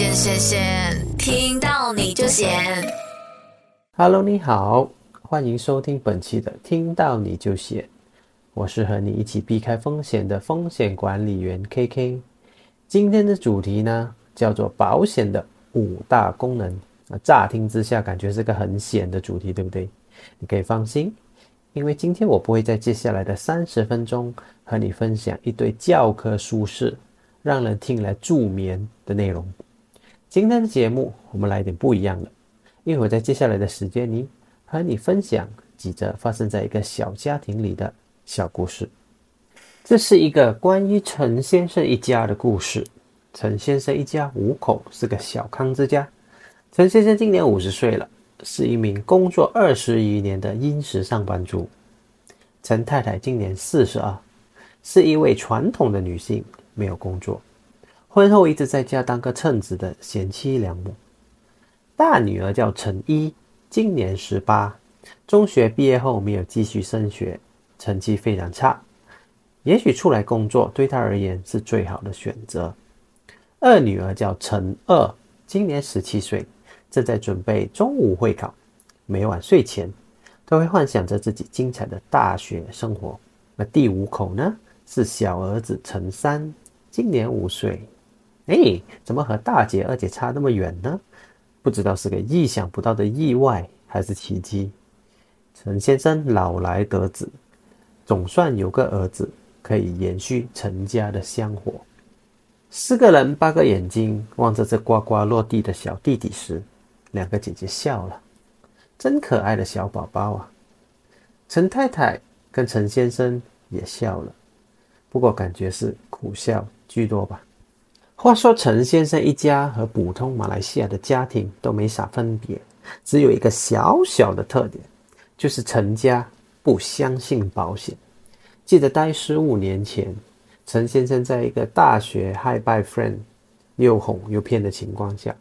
闲闲闲，听到你就闲。Hello，你好，欢迎收听本期的《听到你就闲》，我是和你一起避开风险的风险管理员 KK。今天的主题呢，叫做保险的五大功能。那乍听之下感觉是个很险的主题，对不对？你可以放心，因为今天我不会在接下来的三十分钟和你分享一堆教科书式、让人听来助眠的内容。今天的节目我们来点不一样的，因为我在接下来的时间里和你分享几则发生在一个小家庭里的小故事。这是一个关于陈先生一家的故事。陈先生一家五口是个小康之家。陈先生今年五十岁了，是一名工作二十余年的殷实上班族。陈太太今年四十二，是一位传统的女性，没有工作，婚后一直在家当个称职的贤妻良母。大女儿叫陈一，今年十八，中学毕业后没有继续升学，成绩非常差。也许出来工作对她而言是最好的选择。二女儿叫陈二，今年十七岁。正在准备中午会考，每晚睡前都会幻想着自己精彩的大学生活。那第五口呢？是小儿子陈三，今年五岁。哎，怎么和大姐、二姐差那么远呢？不知道是个意想不到的意外还是奇迹。陈先生老来得子，总算有个儿子可以延续陈家的香火。四个人八个眼睛望着这呱呱落地的小弟弟时。两个姐姐笑了，真可爱的小宝宝啊！陈太太跟陈先生也笑了，不过感觉是苦笑居多吧。话说陈先生一家和普通马来西亚的家庭都没啥分别，只有一个小小的特点，就是陈家不相信保险。记得待十五年前，陈先生在一个大学 high by friend 又哄又骗的情况下。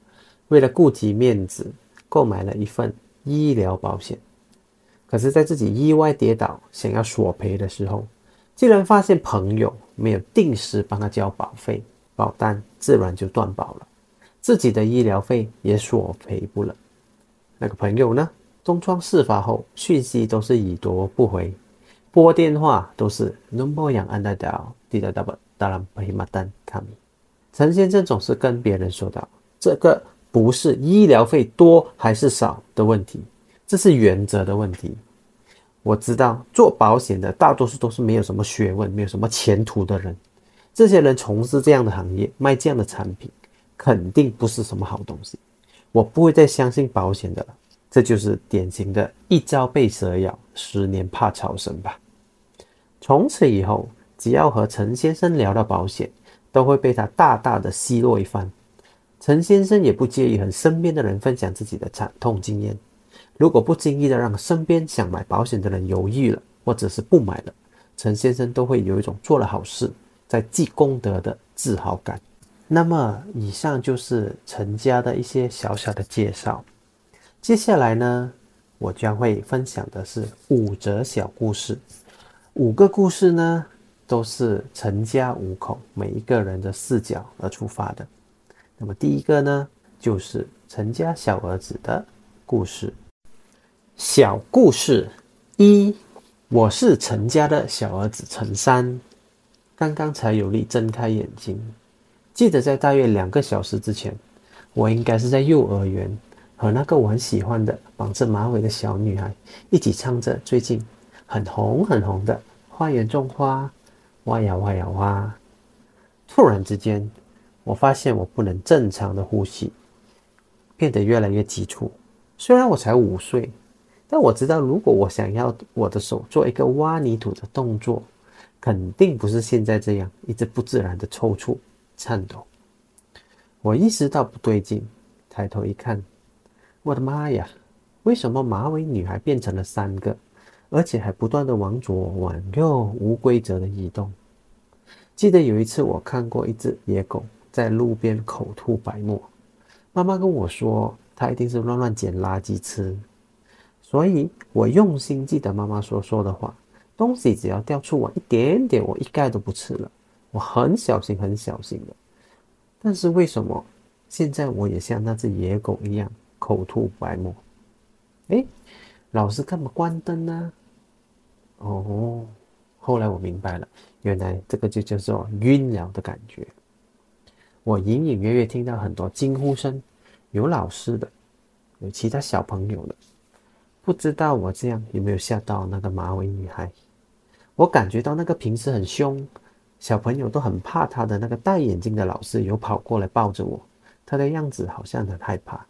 为了顾及面子，购买了一份医疗保险。可是，在自己意外跌倒想要索赔的时候，竟然发现朋友没有定时帮他交保费，保单自然就断保了，自己的医疗费也索赔不了。那个朋友呢？东窗事发后，讯息都是已读不回，拨电话都是 number 样按 n d e 滴答答不当然不马单卡米。陈先生总是跟别人说道：“这个。”不是医疗费多还是少的问题，这是原则的问题。我知道做保险的大多数都是没有什么学问、没有什么前途的人。这些人从事这样的行业，卖这样的产品，肯定不是什么好东西。我不会再相信保险的了。这就是典型的一朝被蛇咬，十年怕草绳吧。从此以后，只要和陈先生聊到保险，都会被他大大的奚落一番。陈先生也不介意和身边的人分享自己的惨痛经验。如果不经意的让身边想买保险的人犹豫了，或者是不买了，陈先生都会有一种做了好事在积功德的自豪感。那么，以上就是陈家的一些小小的介绍。接下来呢，我将会分享的是五则小故事。五个故事呢，都是陈家五口每一个人的视角而出发的。那么第一个呢，就是陈家小儿子的故事。小故事一：我是陈家的小儿子陈三，刚刚才有力睁开眼睛。记得在大约两个小时之前，我应该是在幼儿园和那个我很喜欢的绑着马尾的小女孩一起唱着最近很红很红的《花园种花》，哇呀哇呀哇！突然之间。我发现我不能正常的呼吸，变得越来越急促。虽然我才五岁，但我知道，如果我想要我的手做一个挖泥土的动作，肯定不是现在这样一直不自然的抽搐、颤抖。我意识到不对劲，抬头一看，我的妈呀！为什么马尾女孩变成了三个，而且还不断的往左往右无规则的移动？记得有一次我看过一只野狗。在路边口吐白沫，妈妈跟我说，他一定是乱乱捡垃圾吃。所以我用心记得妈妈所说的话：东西只要掉出我一点点，我一概都不吃了。我很小心，很小心的。但是为什么现在我也像那只野狗一样口吐白沫。哎，老师干嘛关灯呢？哦，后来我明白了，原来这个就叫做晕了的感觉。我隐隐约约听到很多惊呼声，有老师的，有其他小朋友的。不知道我这样有没有吓到那个马尾女孩？我感觉到那个平时很凶，小朋友都很怕他的那个戴眼镜的老师，有跑过来抱着我，他的样子好像很害怕。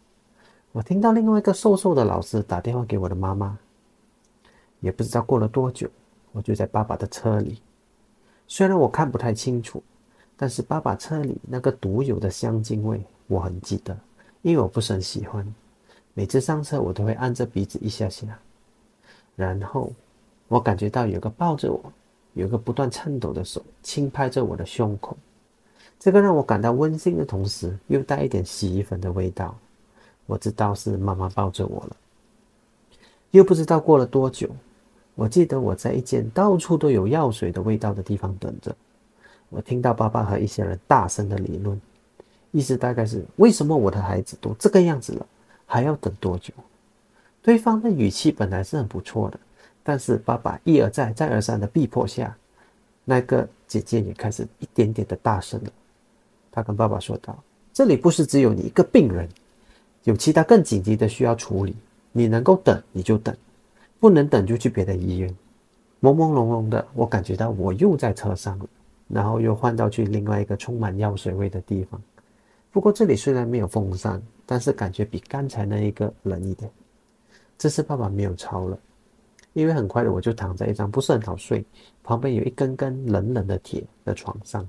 我听到另外一个瘦瘦的老师打电话给我的妈妈，也不知道过了多久，我就在爸爸的车里。虽然我看不太清楚，但是爸爸车里那个独有的香精味我很记得，因为我不是很喜欢。每次上车我都会按着鼻子一下下，然后我感觉到有个抱着我，有个不断颤抖的手轻拍着我的胸口，这个让我感到温馨的同时，又带一点洗衣粉的味道。我知道是妈妈抱着我了，又不知道过了多久。我记得我在一间到处都有药水的味道的地方等着。我听到爸爸和一些人大声的理论，意思大概是：为什么我的孩子都这个样子了，还要等多久？对方的语气本来是很不错的，但是爸爸一而再、再而三的逼迫下，那个姐姐也开始一点点的大声了。她跟爸爸说道：“这里不是只有你一个病人。”有其他更紧急的需要处理，你能够等你就等，不能等就去别的医院。朦朦胧胧的，我感觉到我又在车上了，然后又换到去另外一个充满药水味的地方。不过这里虽然没有风扇，但是感觉比刚才那一个冷一点。这次爸爸没有超了，因为很快的我就躺在一张不是很好睡，旁边有一根根冷冷的铁的床上。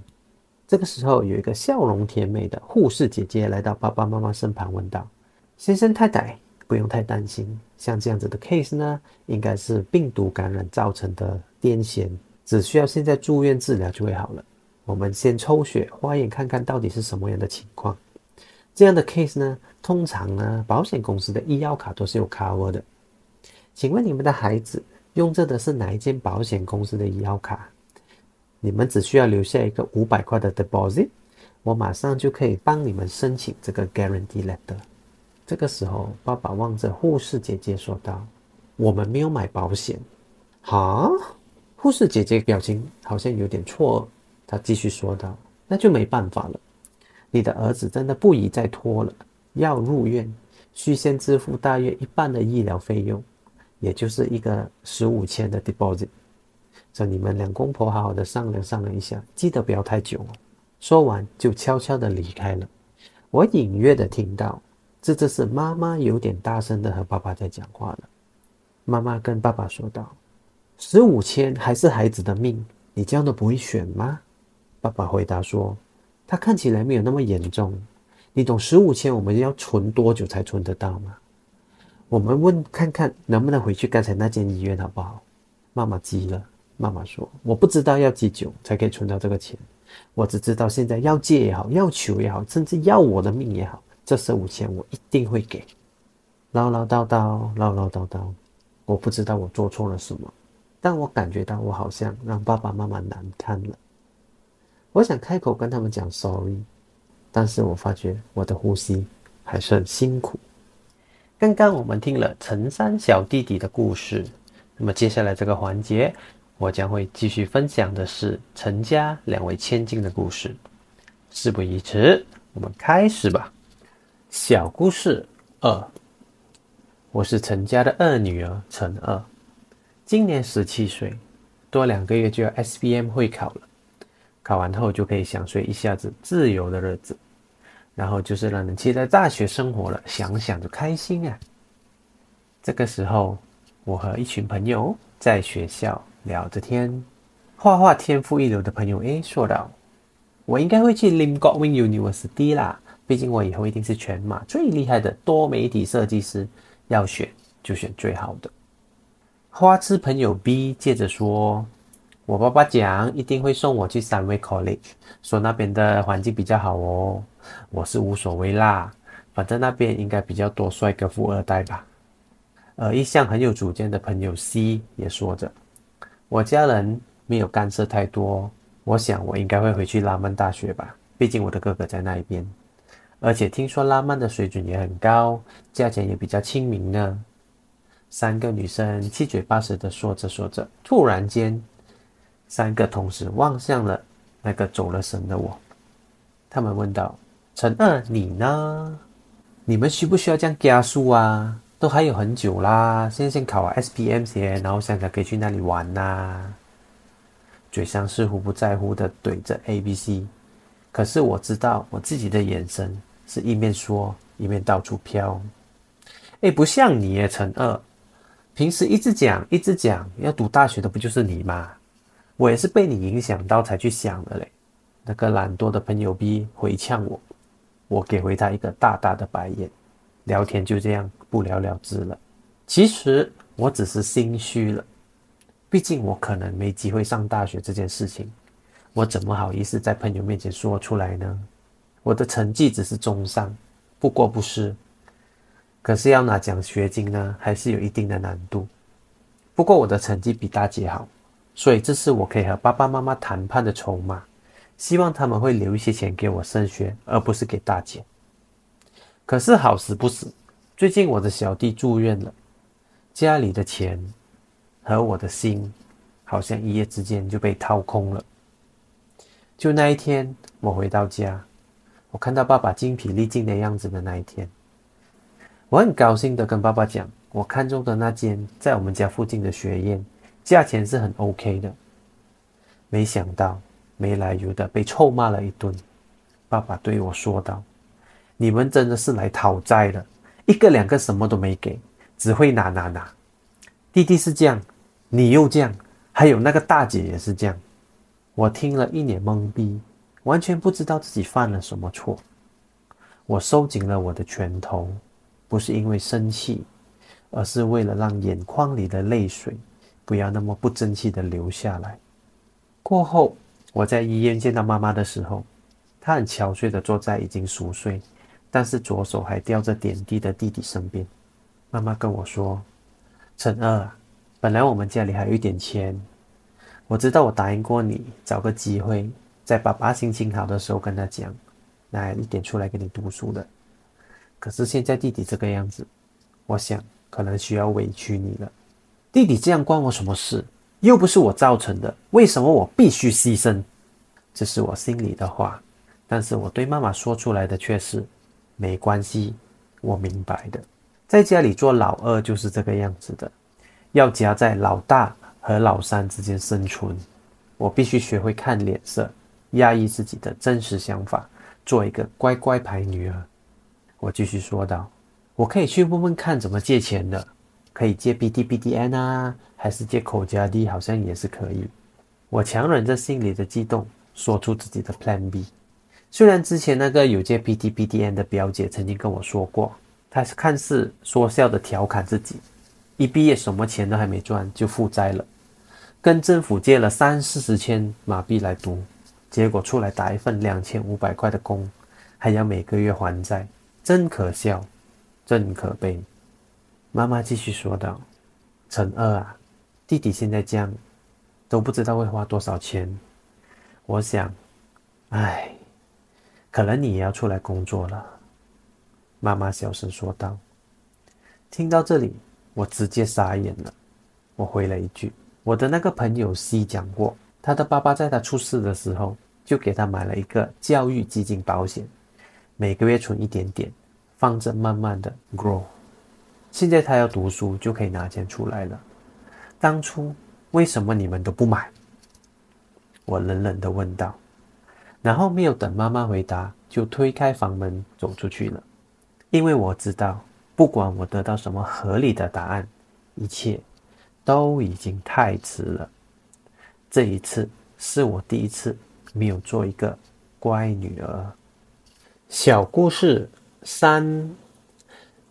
这个时候，有一个笑容甜美的护士姐姐来到爸爸妈妈身旁，问道。先生太太不用太担心，像这样子的 case 呢，应该是病毒感染造成的癫痫，只需要现在住院治疗就会好了。我们先抽血化验看看到底是什么样的情况。这样的 case 呢，通常呢，保险公司的医药卡都是有 cover 的。请问你们的孩子用着的是哪一间保险公司的医药卡？你们只需要留下一个五百块的 deposit，我马上就可以帮你们申请这个 guarantee letter。这个时候，爸爸望着护士姐姐说道：“我们没有买保险。”哈，护士姐姐表情好像有点错愕。她继续说道：“那就没办法了，你的儿子真的不宜再拖了，要入院，需先支付大约一半的医疗费用，也就是一个十五千的 deposit。叫你们两公婆好好的商量商量一下，记得不要太久哦。”说完，就悄悄的离开了。我隐约的听到。这这是妈妈有点大声的和爸爸在讲话了。妈妈跟爸爸说道：“十五千还是孩子的命，你这样都不会选吗？”爸爸回答说：“他看起来没有那么严重。你懂十五千我们要存多久才存得到吗？我们问看看能不能回去刚才那间医院好不好？”妈妈急了，妈妈说：“我不知道要几久才可以存到这个钱，我只知道现在要借也好，要求也好，甚至要我的命也好。”这十五千我一定会给，唠唠叨叨，唠唠叨叨，我不知道我做错了什么，但我感觉到我好像让爸爸妈妈难堪了。我想开口跟他们讲 sorry，但是我发觉我的呼吸还是很辛苦。刚刚我们听了陈三小弟弟的故事，那么接下来这个环节，我将会继续分享的是陈家两位千金的故事。事不宜迟，我们开始吧。小故事二，我是陈家的二女儿陈二，今年十七岁，多两个月就要 S B M 会考了，考完后就可以享受一下子自由的日子，然后就是让人期待大学生活了，想想就开心啊。这个时候，我和一群朋友在学校聊着天，画画天赋一流的朋友 A 说道：“我应该会去 Lim Godwin University 啦。”毕竟我以后一定是全马最厉害的多媒体设计师，要选就选最好的。花痴朋友 B 接着说：“我爸爸讲一定会送我去三威 College，说那边的环境比较好哦。我是无所谓啦，反正那边应该比较多帅哥富二代吧。”而一向很有主见的朋友 C 也说着：“我家人没有干涉太多，我想我应该会回去拉曼大学吧，毕竟我的哥哥在那一边。”而且听说拉曼的水准也很高，价钱也比较亲民呢。三个女生七嘴八舌的说着说着，突然间，三个同时望向了那个走了神的我。他们问道：“陈二，你呢？你们需不需要这样加速啊？都还有很久啦，现在先考完 SPM 先，然后想想可以去那里玩呐。”嘴上似乎不在乎的怼着 A、B、C，可是我知道我自己的眼神是一面说一面到处飘。哎，不像你耶，陈二，平时一直讲一直讲要读大学的不就是你吗？我也是被你影响到才去想的嘞。那个懒惰的朋友 B 回呛我，我给回他一个大大的白眼，聊天就这样不了了之了。其实我只是心虚了。毕竟我可能没机会上大学这件事情，我怎么好意思在朋友面前说出来呢？我的成绩只是中上，不过不失。可是要拿奖学金呢，还是有一定的难度。不过我的成绩比大姐好，所以这是我可以和爸爸妈妈谈判的筹码。希望他们会留一些钱给我升学，而不是给大姐。可是好死不死，最近我的小弟住院了，家里的钱。和我的心，好像一夜之间就被掏空了。就那一天，我回到家，我看到爸爸精疲力尽的样子的那一天，我很高兴的跟爸爸讲，我看中的那间在我们家附近的学院，价钱是很 OK 的。没想到没来由的被臭骂了一顿。爸爸对我说道：“你们真的是来讨债的，一个两个什么都没给，只会拿拿拿。”弟弟是这样。你又这样，还有那个大姐也是这样，我听了一脸懵逼，完全不知道自己犯了什么错。我收紧了我的拳头，不是因为生气，而是为了让眼眶里的泪水不要那么不争气的流下来。过后，我在医院见到妈妈的时候，她很憔悴的坐在已经熟睡，但是左手还吊着点滴的弟弟身边。妈妈跟我说：“陈二。”本来我们家里还有一点钱，我知道我答应过你，找个机会在爸爸心情好的时候跟他讲，拿一点出来给你读书的。可是现在弟弟这个样子，我想可能需要委屈你了。弟弟这样关我什么事？又不是我造成的，为什么我必须牺牲？这是我心里的话，但是我对妈妈说出来的却是没关系，我明白的。在家里做老二就是这个样子的。要夹在老大和老三之间生存，我必须学会看脸色，压抑自己的真实想法，做一个乖乖牌女儿。我继续说道：“我可以去问问看怎么借钱的，可以借 B D B D N 啊，还是借口加 D，好像也是可以。”我强忍着心里的激动，说出自己的 Plan B。虽然之前那个有借 B D B D N 的表姐曾经跟我说过，她是看似说笑的调侃自己。一毕业什么钱都还没赚就负债了，跟政府借了三四十千马币来读，结果出来打一份两千五百块的工，还要每个月还债，真可笑，真可悲。妈妈继续说道：“陈二啊，弟弟现在这样，都不知道会花多少钱。我想，唉，可能你也要出来工作了。”妈妈小声说道。听到这里。我直接傻眼了，我回了一句：“我的那个朋友 C 讲过，他的爸爸在他出事的时候就给他买了一个教育基金保险，每个月存一点点，放着慢慢的 grow。现在他要读书就可以拿钱出来了。当初为什么你们都不买？”我冷冷的问道，然后没有等妈妈回答，就推开房门走出去了，因为我知道。不管我得到什么合理的答案，一切都已经太迟了。这一次是我第一次没有做一个乖女儿。小故事三：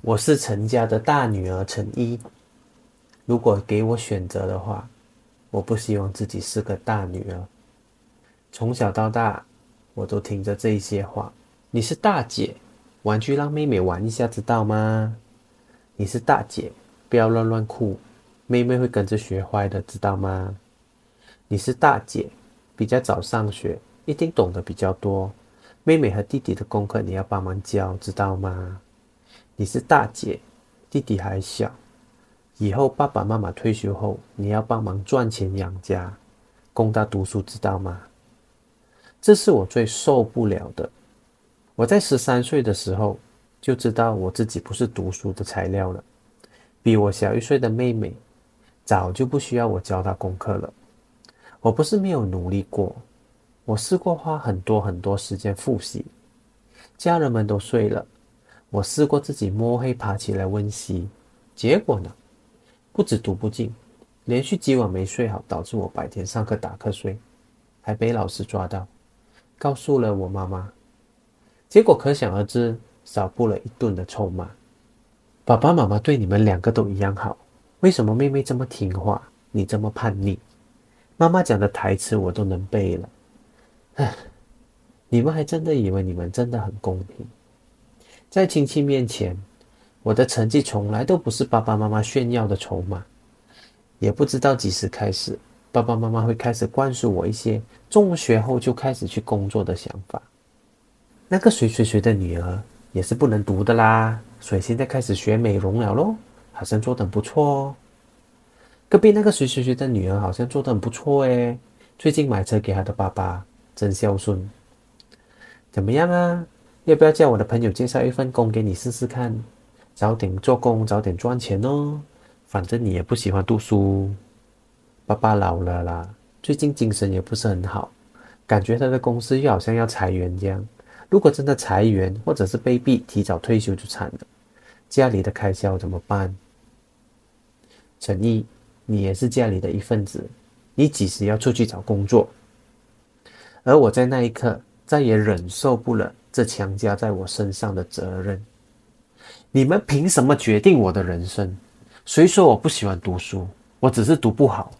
我是陈家的大女儿陈一。如果给我选择的话，我不希望自己是个大女儿。从小到大，我都听着这些话。你是大姐。玩具让妹妹玩一下，知道吗？你是大姐，不要乱乱哭，妹妹会跟着学坏的，知道吗？你是大姐，比较早上学，一定懂得比较多，妹妹和弟弟的功课你要帮忙教，知道吗？你是大姐，弟弟还小，以后爸爸妈妈退休后，你要帮忙赚钱养家，供他读书，知道吗？这是我最受不了的。我在十三岁的时候就知道我自己不是读书的材料了。比我小一岁的妹妹，早就不需要我教她功课了。我不是没有努力过，我试过花很多很多时间复习。家人们都睡了，我试过自己摸黑爬起来温习，结果呢，不止读不进，连续几晚没睡好，导致我白天上课打瞌睡，还被老师抓到，告诉了我妈妈。结果可想而知，少不了一顿的臭骂。爸爸妈妈对你们两个都一样好，为什么妹妹这么听话，你这么叛逆？妈妈讲的台词我都能背了。唉，你们还真的以为你们真的很公平？在亲戚面前，我的成绩从来都不是爸爸妈妈炫耀的筹码。也不知道几时开始，爸爸妈妈会开始灌输我一些中学后就开始去工作的想法。那个谁谁谁的女儿也是不能读的啦。所以现在开始学美容了咯，好像做得很不错哦。隔壁那个谁谁谁的女儿好像做得很不错诶，最近买车给她的爸爸，真孝顺。怎么样啊？要不要叫我的朋友介绍一份工给你试试看？早点做工，早点赚钱哦。反正你也不喜欢读书。爸爸老了啦，最近精神也不是很好，感觉他的公司又好像要裁员这样。如果真的裁员，或者是被逼提早退休，就惨了。家里的开销怎么办？陈毅，你也是家里的一份子，你几时要出去找工作？而我在那一刻再也忍受不了这强加在我身上的责任。你们凭什么决定我的人生？谁说我不喜欢读书？我只是读不好，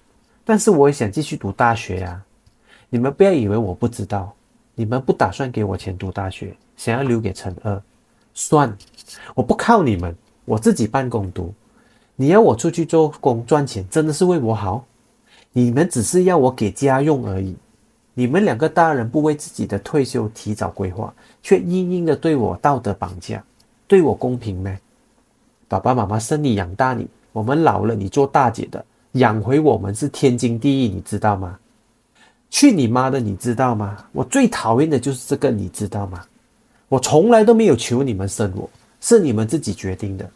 但是我也想继续读大学呀。你们不要以为我不知道。你们不打算给我钱读大学，想要留给陈二，算，我不靠你们，我自己办公读。你要我出去做工赚钱，真的是为我好？你们只是要我给家用而已。你们两个大人不为自己的退休提早规划，却硬硬的对我道德绑架，对我公平吗？爸爸妈妈生你养大你，我们老了你做大姐的，养回我们是天经地义，你知道吗？去你妈的！你知道吗？我最讨厌的就是这个，你知道吗？我从来都没有求你们生我，是你们自己决定的。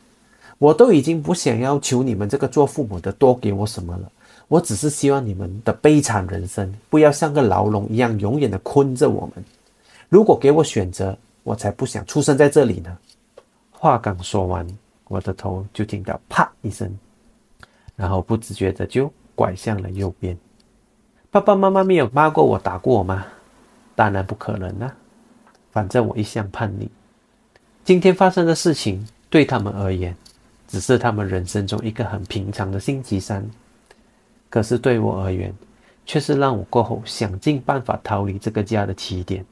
我都已经不想要求你们这个做父母的多给我什么了。我只是希望你们的悲惨人生不要像个牢笼一样永远的困着我们。如果给我选择，我才不想出生在这里呢。话刚说完，我的头就听到啪一声，然后不自觉的就拐向了右边。爸爸妈妈没有骂过我、打过我吗？当然不可能啊！反正我一向叛逆。今天发生的事情对他们而言，只是他们人生中一个很平常的星期三。可是对我而言，却是让我过后想尽办法逃离这个家的起点。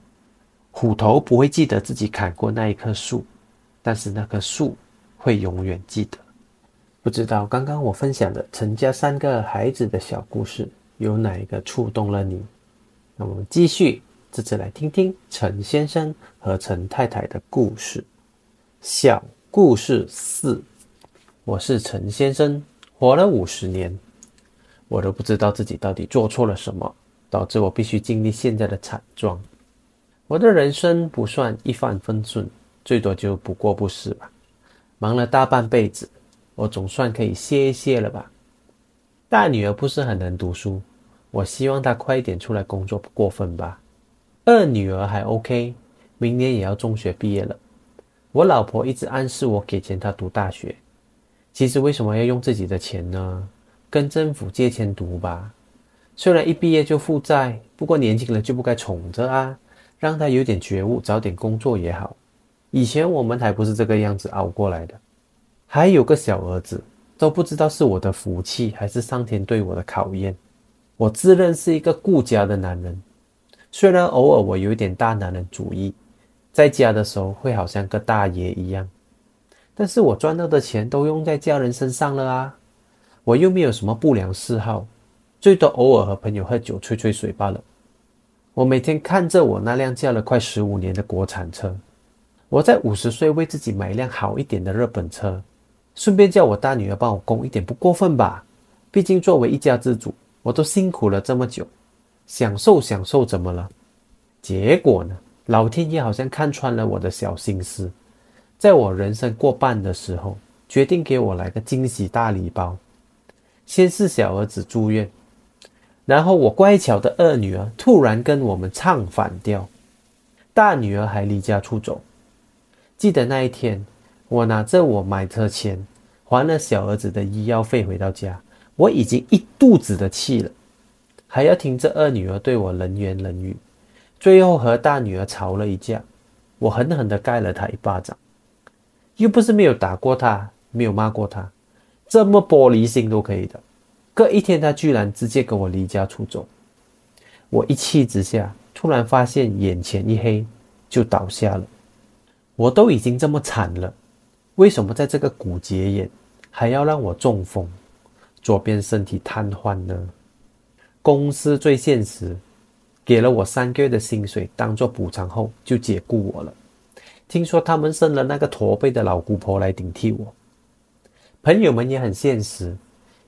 虎头不会记得自己砍过那一棵树，但是那棵树会永远记得。不知道刚刚我分享的陈家三个孩子的小故事。有哪一个触动了你？那我们继续，这次来听听陈先生和陈太太的故事。小故事四：我是陈先生，活了五十年，我都不知道自己到底做错了什么，导致我必须经历现在的惨状。我的人生不算一帆风顺，最多就不过不失吧。忙了大半辈子，我总算可以歇一歇了吧。大女儿不是很能读书。我希望她快点出来工作，不过分吧？二女儿还 OK，明年也要中学毕业了。我老婆一直暗示我给钱她读大学。其实为什么要用自己的钱呢？跟政府借钱读吧。虽然一毕业就负债，不过年轻人就不该宠着啊，让他有点觉悟，早点工作也好。以前我们还不是这个样子熬过来的。还有个小儿子，都不知道是我的福气还是上天对我的考验。我自认是一个顾家的男人，虽然偶尔我有点大男人主义，在家的时候会好像个大爷一样，但是我赚到的钱都用在家人身上了啊！我又没有什么不良嗜好，最多偶尔和朋友喝酒吹吹水罢了。我每天看着我那辆驾了快十五年的国产车，我在五十岁为自己买一辆好一点的日本车，顺便叫我大女儿帮我供一点，不过分吧？毕竟作为一家之主，我都辛苦了这么久，享受享受怎么了？结果呢？老天爷好像看穿了我的小心思，在我人生过半的时候，决定给我来个惊喜大礼包。先是小儿子住院。然后我乖巧的二女儿突然跟我们唱反调，大女儿还离家出走。记得那一天，我拿着我买车钱还了小儿子的医药费回到家，我已经一肚子的气了，还要听着二女儿对我冷言冷语，最后和大女儿吵了一架，我狠狠的盖了她一巴掌，又不是没有打过她，没有骂过她，这么玻璃心都可以的。隔一天，他居然直接跟我离家出走，我一气之下，突然发现眼前一黑，就倒下了。我都已经这么惨了，为什么在这个骨节眼还要让我中风，左边身体瘫痪呢？公司最现实，给了我三个月的薪水当做补偿后，就解雇我了。听说他们生了那个驼背的老姑婆来顶替我。朋友们也很现实。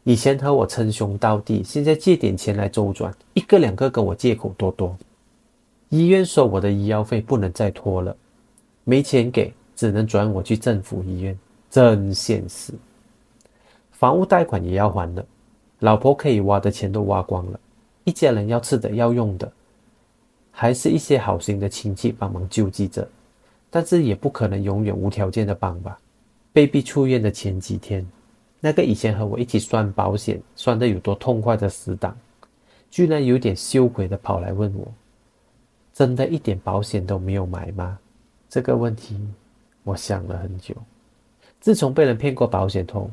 以前和我称兄道弟，现在借点钱来周转，一个两个跟我借口多多。医院说我的医药费不能再拖了，没钱给，只能转我去政府医院，真现实。房屋贷款也要还了，老婆可以挖的钱都挖光了，一家人要吃的要用的，还是一些好心的亲戚帮忙救济着，但是也不可能永远无条件的帮吧。被逼出院的前几天。那个以前和我一起算保险算得有多痛快的死党，居然有点羞愧的跑来问我：“真的一点保险都没有买吗？”这个问题，我想了很久。自从被人骗过保险后，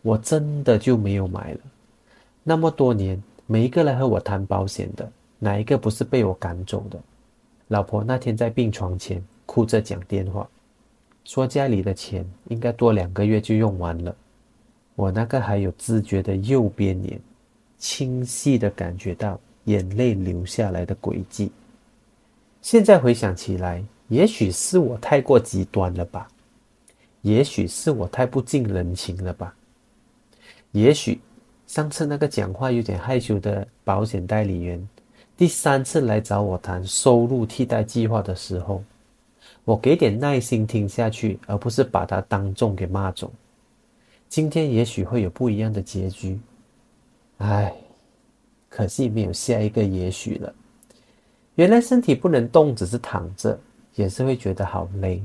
我真的就没有买了。那么多年，每一个来和我谈保险的，哪一个不是被我赶走的？老婆那天在病床前哭着讲电话，说家里的钱应该多两个月就用完了。我那个还有知觉的右边脸，清晰的感觉到眼泪流下来的轨迹。现在回想起来，也许是我太过极端了吧，也许是我太不近人情了吧，也许上次那个讲话有点害羞的保险代理员，第三次来找我谈收入替代计划的时候，我给点耐心听下去，而不是把他当众给骂走。今天也许会有不一样的结局，唉，可惜没有下一个也许了。原来身体不能动，只是躺着也是会觉得好累。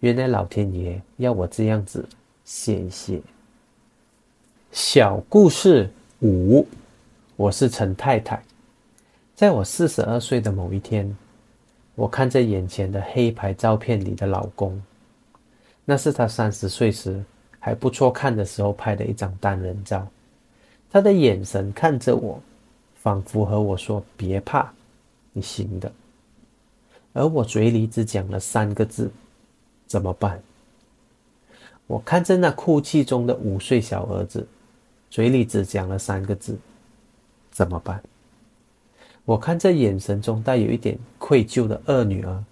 原来老天爷要我这样子歇一歇。小故事五，我是陈太太，在我四十二岁的某一天，我看着眼前的黑白照片里的老公，那是他三十岁时。还不错看的时候拍的一张单人照，他的眼神看着我，仿佛和我说：“别怕，你行的。”而我嘴里只讲了三个字：“怎么办？”我看着那哭泣中的五岁小儿子，嘴里只讲了三个字：“怎么办？”我看着眼神中带有一点愧疚的二女儿，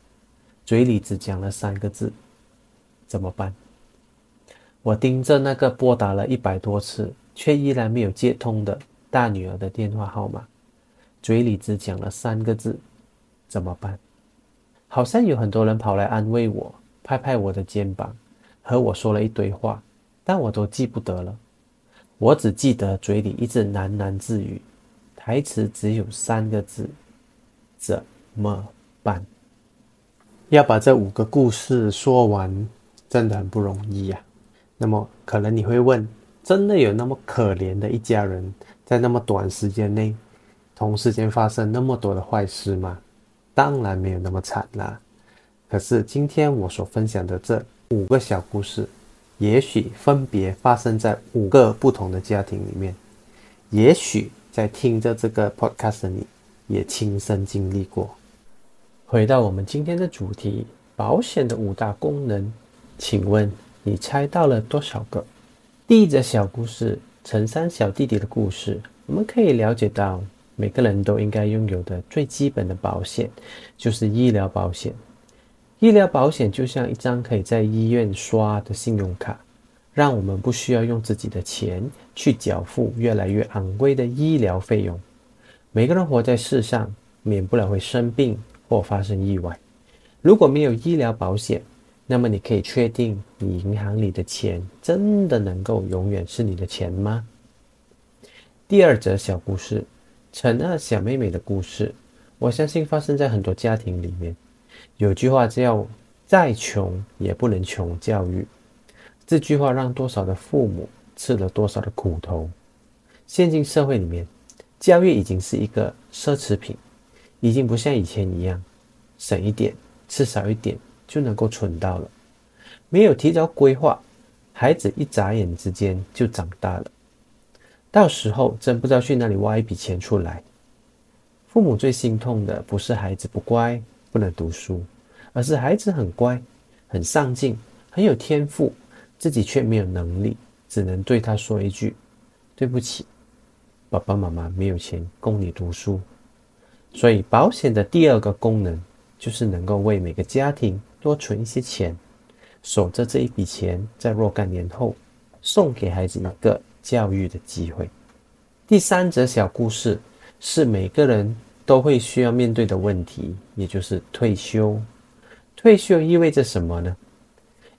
嘴里只讲了三个字：“怎么办？”我盯着那个拨打了一百多次却依然没有接通的大女儿的电话号码，嘴里只讲了三个字：“怎么办？”好像有很多人跑来安慰我，拍拍我的肩膀，和我说了一堆话，但我都记不得了。我只记得嘴里一直喃喃自语，台词只有三个字：“怎么办？”要把这五个故事说完，真的很不容易呀。那么，可能你会问：真的有那么可怜的一家人，在那么短时间内，同时间发生那么多的坏事吗？当然没有那么惨啦。可是今天我所分享的这五个小故事，也许分别发生在五个不同的家庭里面，也许在听着这个 podcast 的你也亲身经历过。回到我们今天的主题，保险的五大功能，请问？你猜到了多少个？第一则小故事，陈三小弟弟的故事，我们可以了解到，每个人都应该拥有的最基本的保险，就是医疗保险。医疗保险就像一张可以在医院刷的信用卡，让我们不需要用自己的钱去缴付越来越昂贵的医疗费用。每个人活在世上，免不了会生病或发生意外。如果没有医疗保险，那么你可以确定你银行里的钱真的能够永远是你的钱吗？第二则小故事，陈二小妹妹的故事，我相信发生在很多家庭里面。有句话叫“再穷也不能穷教育”，这句话让多少的父母吃了多少的苦头。现今社会里面，教育已经是一个奢侈品，已经不像以前一样，省一点，吃少一点就能够存到了。没有提早规划，孩子一眨眼之间就长大了，到时候真不知道去哪里挖一笔钱出来。父母最心痛的不是孩子不乖。不能读书，而是孩子很乖、很上进、很有天赋，自己却没有能力，只能对他说一句：“对不起，爸爸妈妈没有钱供你读书。”所以，保险的第二个功能就是能够为每个家庭多存一些钱，守着这一笔钱，在若干年后送给孩子一个教育的机会。第三则小故事是每个人。都会需要面对的问题，也就是退休。退休意味着什么呢？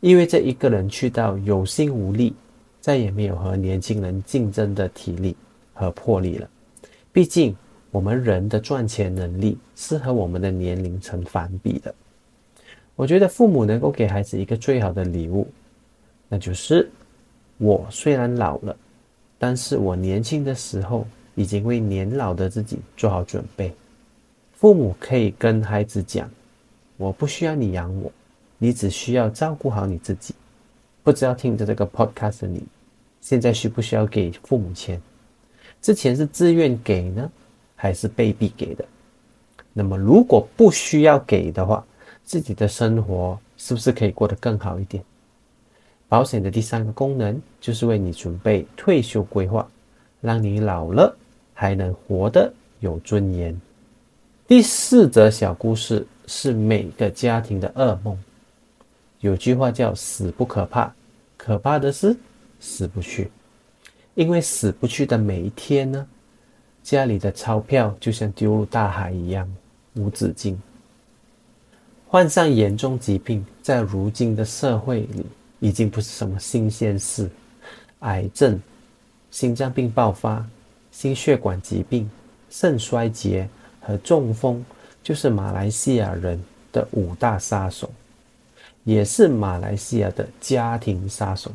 意味着一个人去到有心无力，再也没有和年轻人竞争的体力和魄力了。毕竟，我们人的赚钱能力是和我们的年龄成反比的。我觉得父母能够给孩子一个最好的礼物，那就是我虽然老了，但是我年轻的时候。已经为年老的自己做好准备。父母可以跟孩子讲：“我不需要你养我，你只需要照顾好你自己。”不知道听着这个 podcast 你，现在需不需要给父母钱？这钱是自愿给呢，还是被逼给的？那么如果不需要给的话，自己的生活是不是可以过得更好一点？保险的第三个功能就是为你准备退休规划，让你老了。还能活得有尊严。第四则小故事是每个家庭的噩梦。有句话叫“死不可怕，可怕的是死不去”。因为死不去的每一天呢，家里的钞票就像丢入大海一样无止境。患上严重疾病，在如今的社会里已经不是什么新鲜事。癌症、心脏病爆发。心血管疾病、肾衰竭和中风，就是马来西亚人的五大杀手，也是马来西亚的家庭杀手。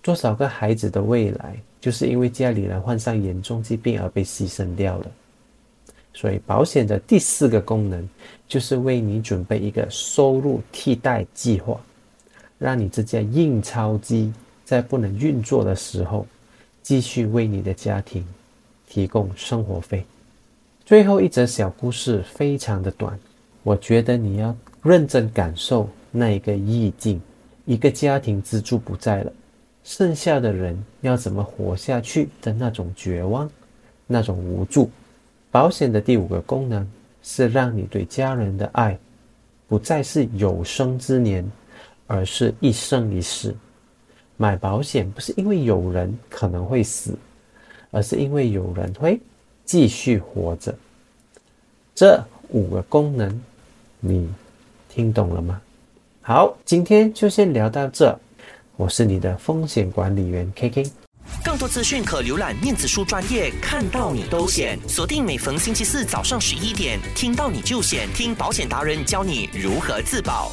多少个孩子的未来，就是因为家里人患上严重疾病而被牺牲掉了。所以，保险的第四个功能，就是为你准备一个收入替代计划，让你这架印钞机在不能运作的时候。继续为你的家庭提供生活费。最后一则小故事非常的短，我觉得你要认真感受那一个意境：一个家庭支柱不在了，剩下的人要怎么活下去的那种绝望、那种无助。保险的第五个功能是让你对家人的爱不再是有生之年，而是一生一世。买保险不是因为有人可能会死，而是因为有人会继续活着。这五个功能，你听懂了吗？好，今天就先聊到这。我是你的风险管理员 K K。更多资讯可浏览电子书专业，看到你都险。锁定每逢星期四早上十一点，听到你就险，听保险达人教你如何自保。